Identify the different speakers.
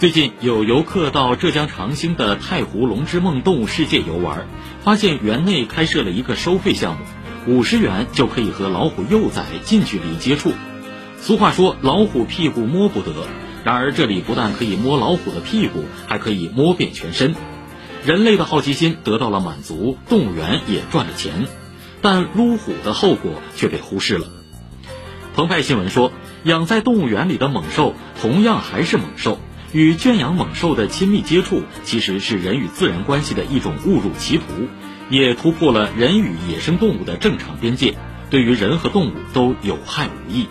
Speaker 1: 最近有游客到浙江长兴的太湖龙之梦动物世界游玩，发现园内开设了一个收费项目，五十元就可以和老虎幼崽近距离接触。俗话说“老虎屁股摸不得”，然而这里不但可以摸老虎的屁股，还可以摸遍全身。人类的好奇心得到了满足，动物园也赚了钱，但撸虎的后果却被忽视了。澎湃新闻说，养在动物园里的猛兽同样还是猛兽，与圈养猛兽的亲密接触其实是人与自然关系的一种误入歧途，也突破了人与野生动物的正常边界，对于人和动物都有害无益。